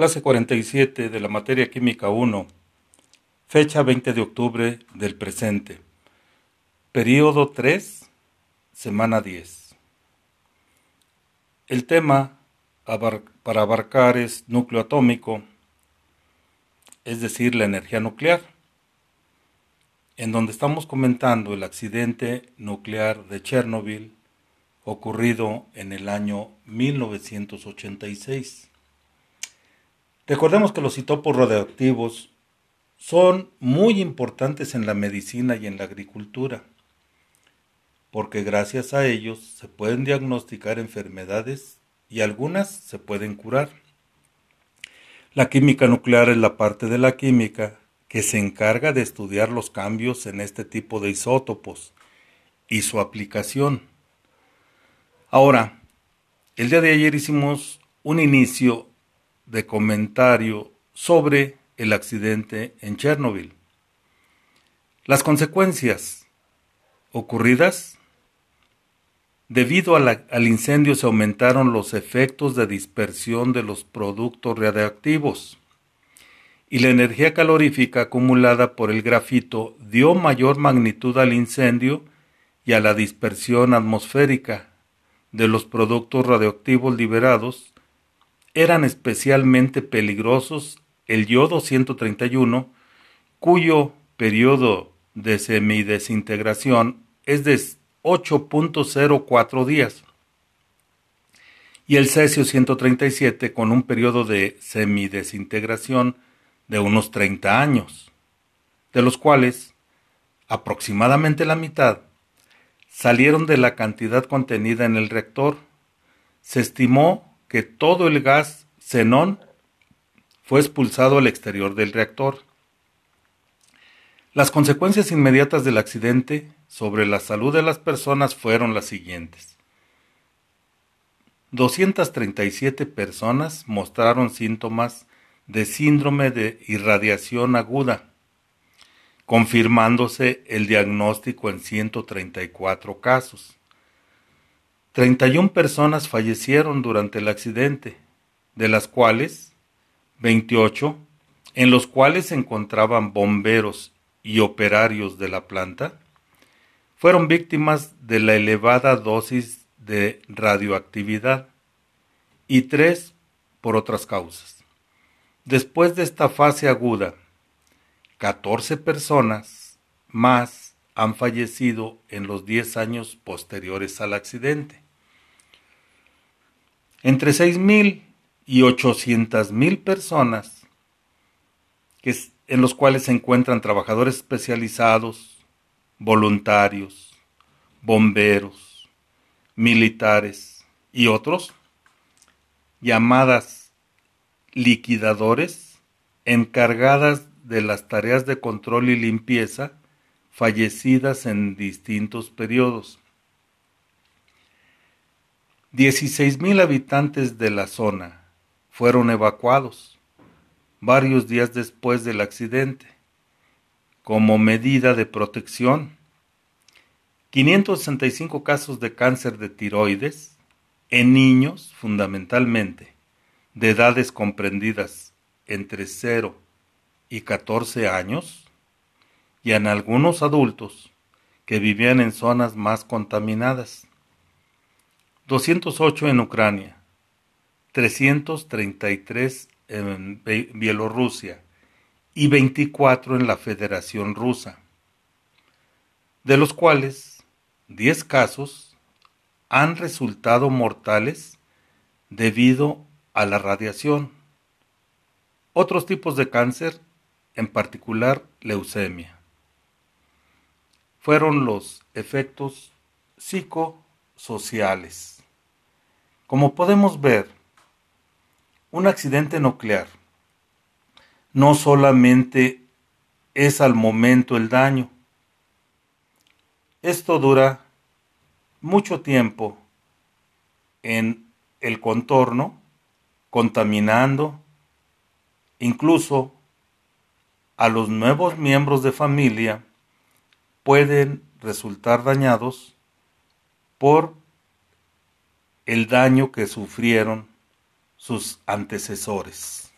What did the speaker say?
Clase 47 de la materia química 1. Fecha 20 de octubre del presente. Período 3, semana 10. El tema para abarcar es núcleo atómico, es decir, la energía nuclear, en donde estamos comentando el accidente nuclear de Chernobyl ocurrido en el año 1986. Recordemos que los isótopos radioactivos son muy importantes en la medicina y en la agricultura, porque gracias a ellos se pueden diagnosticar enfermedades y algunas se pueden curar. La química nuclear es la parte de la química que se encarga de estudiar los cambios en este tipo de isótopos y su aplicación. Ahora, el día de ayer hicimos un inicio de comentario sobre el accidente en Chernobyl. Las consecuencias ocurridas Debido al incendio se aumentaron los efectos de dispersión de los productos radiactivos y la energía calorífica acumulada por el grafito dio mayor magnitud al incendio y a la dispersión atmosférica de los productos radioactivos liberados eran especialmente peligrosos el yodo 131, cuyo periodo de semidesintegración es de 8.04 días, y el cesio 137 con un periodo de semidesintegración de unos 30 años, de los cuales aproximadamente la mitad salieron de la cantidad contenida en el reactor. Se estimó que todo el gas xenón fue expulsado al exterior del reactor. Las consecuencias inmediatas del accidente sobre la salud de las personas fueron las siguientes. 237 personas mostraron síntomas de síndrome de irradiación aguda, confirmándose el diagnóstico en 134 casos. 31 personas fallecieron durante el accidente, de las cuales 28, en los cuales se encontraban bomberos y operarios de la planta, fueron víctimas de la elevada dosis de radioactividad y tres por otras causas. Después de esta fase aguda, 14 personas más han fallecido en los 10 años posteriores al accidente. Entre 6.000 y 800.000 personas, que en los cuales se encuentran trabajadores especializados, voluntarios, bomberos, militares y otros, llamadas liquidadores, encargadas de las tareas de control y limpieza fallecidas en distintos periodos. 16.000 habitantes de la zona fueron evacuados varios días después del accidente como medida de protección. 565 casos de cáncer de tiroides en niños fundamentalmente de edades comprendidas entre 0 y 14 años y en algunos adultos que vivían en zonas más contaminadas. 208 en Ucrania, 333 en Bielorrusia y 24 en la Federación Rusa, de los cuales 10 casos han resultado mortales debido a la radiación. Otros tipos de cáncer, en particular leucemia, fueron los efectos psicosociales. Como podemos ver, un accidente nuclear no solamente es al momento el daño, esto dura mucho tiempo en el contorno, contaminando incluso a los nuevos miembros de familia pueden resultar dañados por el daño que sufrieron sus antecesores.